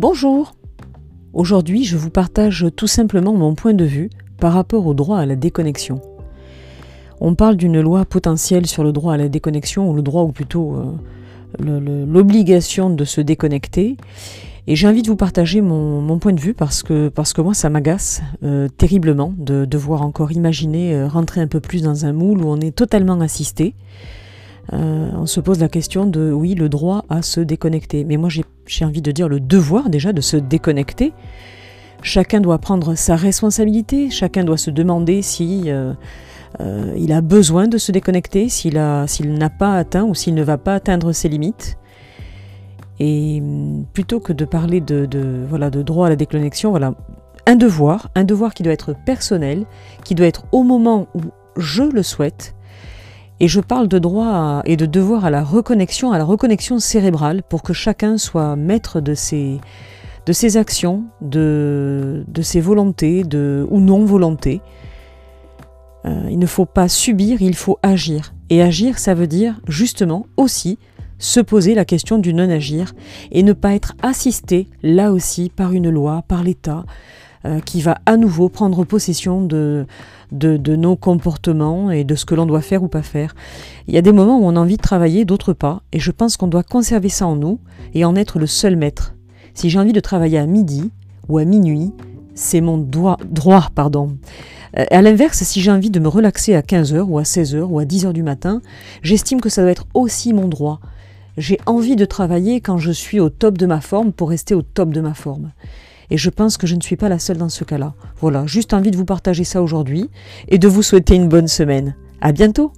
Bonjour Aujourd'hui, je vous partage tout simplement mon point de vue par rapport au droit à la déconnexion. On parle d'une loi potentielle sur le droit à la déconnexion, ou le droit, ou plutôt euh, l'obligation de se déconnecter. Et j'ai envie de vous partager mon, point de vue parce que, moi, ça m'agace euh, terriblement de devoir encore imaginer euh, rentrer un peu plus dans un moule où on est totalement assisté. On se pose la question de, oui, le droit à se déconnecter. Mais moi, j'ai envie de dire le devoir déjà de se déconnecter. Chacun doit prendre sa responsabilité, chacun doit se demander si... Euh, il a besoin de se déconnecter s'il n'a pas atteint ou s'il ne va pas atteindre ses limites. Et hum, plutôt que de parler de, voilà, de droit à la déconnexion, voilà, un devoir, un devoir qui doit être personnel, qui doit être au moment où je le souhaite. Et je parle de droit et de devoir à la reconnexion, à la reconnexion cérébrale, pour que chacun soit maître de ses, actions, de, ses volontés ou non-volontés. Euh, il ne faut pas subir, il faut agir. Et agir, ça veut dire justement aussi se poser la question du non-agir et ne pas être assisté là aussi par une loi, par l'État, euh, qui va à nouveau prendre possession de, de, nos comportements et de ce que l'on doit faire ou pas faire. Il y a des moments où on a envie de travailler, d'autres pas, et je pense qu'on doit conserver ça en nous et en être le seul maître. Si j'ai envie de travailler à midi ou à minuit, c'est mon droit, droit pardon. Euh, à l'inverse, si j'ai envie de me relaxer à 15h ou à 16h ou à 10h du matin, j'estime que ça doit être aussi mon droit. J'ai envie de travailler quand je suis au top de ma forme pour rester au top de ma forme. Et je pense que je ne suis pas la seule dans ce cas-là. Voilà, juste envie de vous partager ça aujourd'hui et de vous souhaiter une bonne semaine. À bientôt!